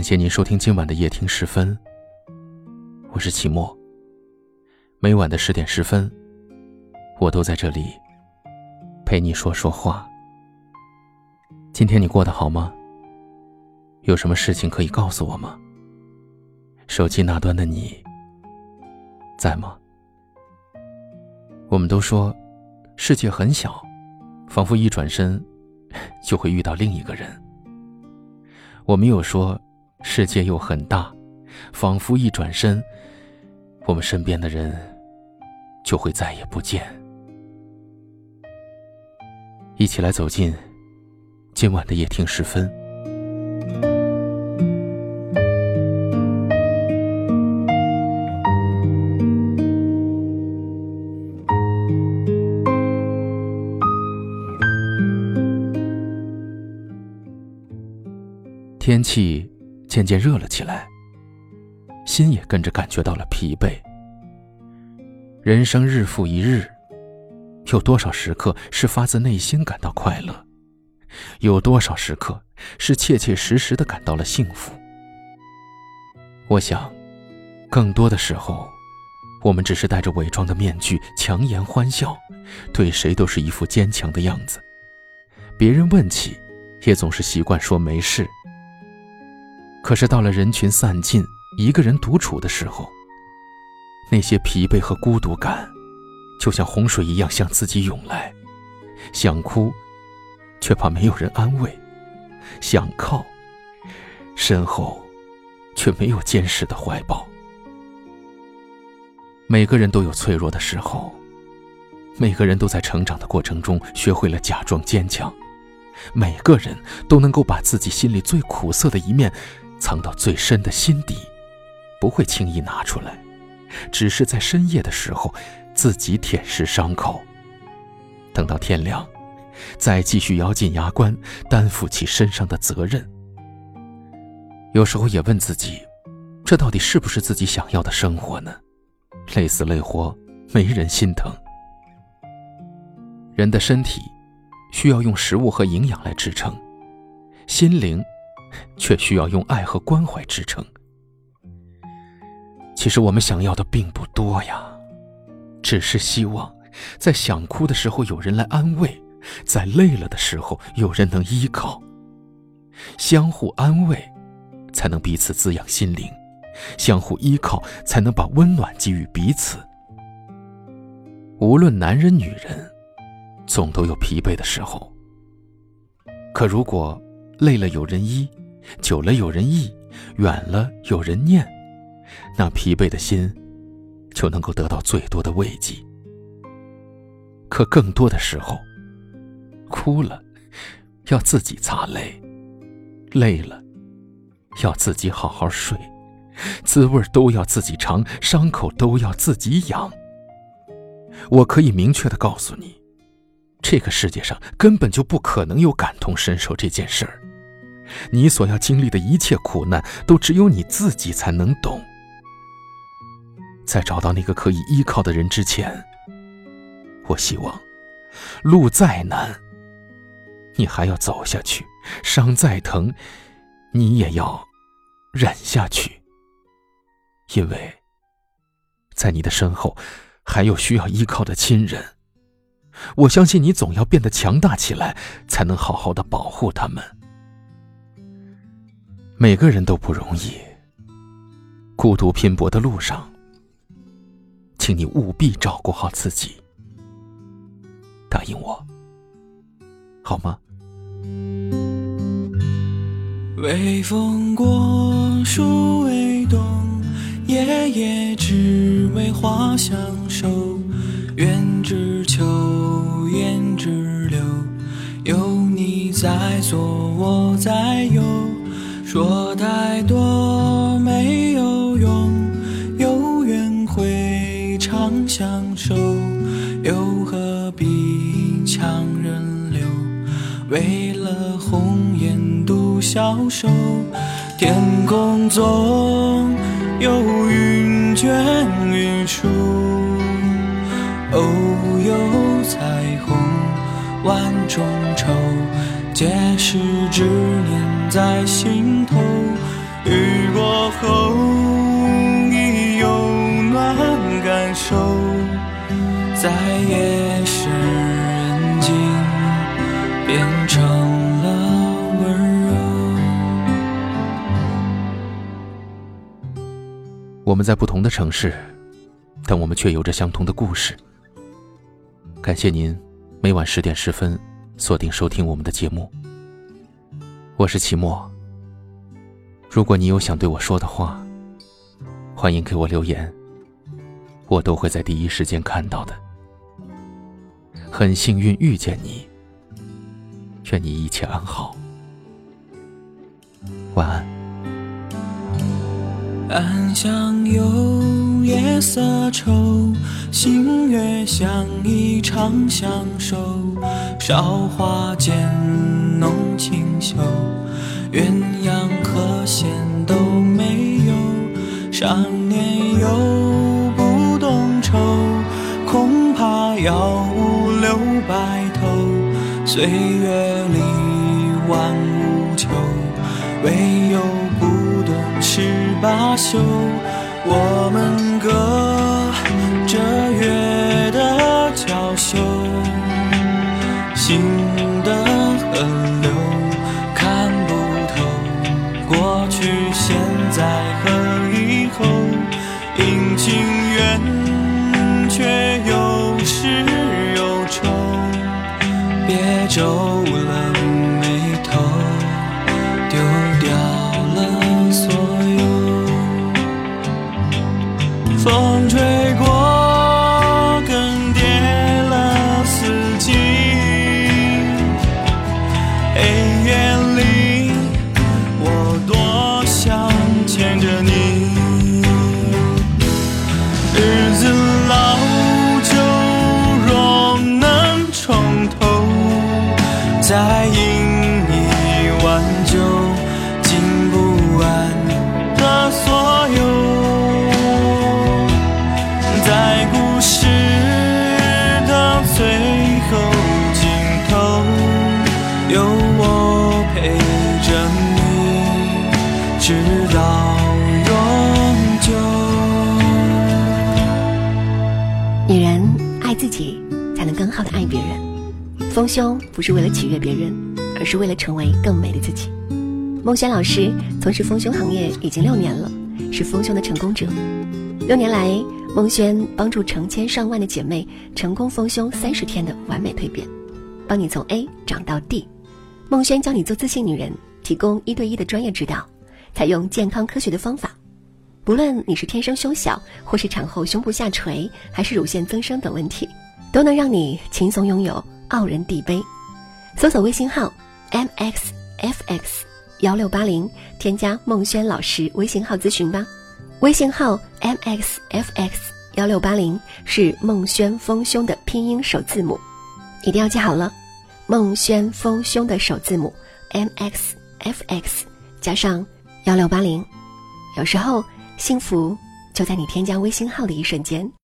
感谢您收听今晚的夜听十分，我是齐墨。每晚的十点十分，我都在这里陪你说说话。今天你过得好吗？有什么事情可以告诉我吗？手机那端的你在吗？我们都说世界很小，仿佛一转身 就会遇到另一个人。我们又说。世界又很大，仿佛一转身，我们身边的人就会再也不见。一起来走进今晚的夜听时分。天气。渐渐热了起来，心也跟着感觉到了疲惫。人生日复一日，有多少时刻是发自内心感到快乐？有多少时刻是切切实实的感到了幸福？我想，更多的时候，我们只是戴着伪装的面具，强颜欢笑，对谁都是一副坚强的样子。别人问起，也总是习惯说没事。可是到了人群散尽、一个人独处的时候，那些疲惫和孤独感，就像洪水一样向自己涌来。想哭，却怕没有人安慰；想靠，身后却没有坚实的怀抱。每个人都有脆弱的时候，每个人都在成长的过程中学会了假装坚强，每个人都能够把自己心里最苦涩的一面。藏到最深的心底，不会轻易拿出来，只是在深夜的时候，自己舔舐伤口。等到天亮，再继续咬紧牙关，担负起身上的责任。有时候也问自己，这到底是不是自己想要的生活呢？累死累活，没人心疼。人的身体需要用食物和营养来支撑，心灵。却需要用爱和关怀支撑。其实我们想要的并不多呀，只是希望在想哭的时候有人来安慰，在累了的时候有人能依靠。相互安慰，才能彼此滋养心灵；相互依靠，才能把温暖给予彼此。无论男人女人，总都有疲惫的时候。可如果累了有人依，久了有人忆，远了有人念，那疲惫的心就能够得到最多的慰藉。可更多的时候，哭了要自己擦泪，累了要自己好好睡，滋味都要自己尝，伤口都要自己养。我可以明确的告诉你，这个世界上根本就不可能有感同身受这件事儿。你所要经历的一切苦难，都只有你自己才能懂。在找到那个可以依靠的人之前，我希望，路再难，你还要走下去；伤再疼，你也要忍下去。因为，在你的身后，还有需要依靠的亲人。我相信你总要变得强大起来，才能好好的保护他们。每个人都不容易，孤独拼搏的路上，请你务必照顾好自己，答应我，好吗？微风过，树微动，夜夜只为花相守。愿只求，愿只留，有你在左，我在右。说太多没有用，有缘会长相守，又何必强人留？为了红颜独消瘦，天空总有云卷云舒，偶有彩虹万种愁。皆是执念在心头，雨过后已有暖感受，在夜深人静变成了温柔。我们在不同的城市，但我们却有着相同的故事。感谢您每晚十点十分锁定收听我们的节目，我是齐墨。如果你有想对我说的话，欢迎给我留言，我都会在第一时间看到的。很幸运遇见你，愿你一切安好，晚安。暗香有夜色愁，星月像一场相守。韶华渐浓清秀，鸳鸯和弦都没有。少年又不懂愁，恐怕要五留白头。岁月里万物求，唯有不懂是罢休。我们隔着月的娇羞，心的河流看不透过去、现在和以后，阴晴圆缺有始有终，别皱直到永久。女人爱自己，才能更好的爱别人。丰胸不是为了取悦别人，而是为了成为更美的自己。孟轩老师从事丰胸行业已经六年了，是丰胸的成功者。六年来，孟轩帮助成千上万的姐妹成功丰胸三十天的完美蜕变，帮你从 A 长到 D。孟轩教你做自信女人，提供一对一的专业指导，采用健康科学的方法。不论你是天生胸小，或是产后胸部下垂，还是乳腺增生等问题，都能让你轻松拥有傲人地杯。搜索微信号 mxfx 幺六八零，添加孟轩老师微信号咨询吧。微信号 mxfx 幺六八零是孟轩丰胸的拼音首字母，一定要记好了。孟轩丰胸的首字母 mxfx 加上幺六八零，有时候幸福就在你添加微信号的一瞬间。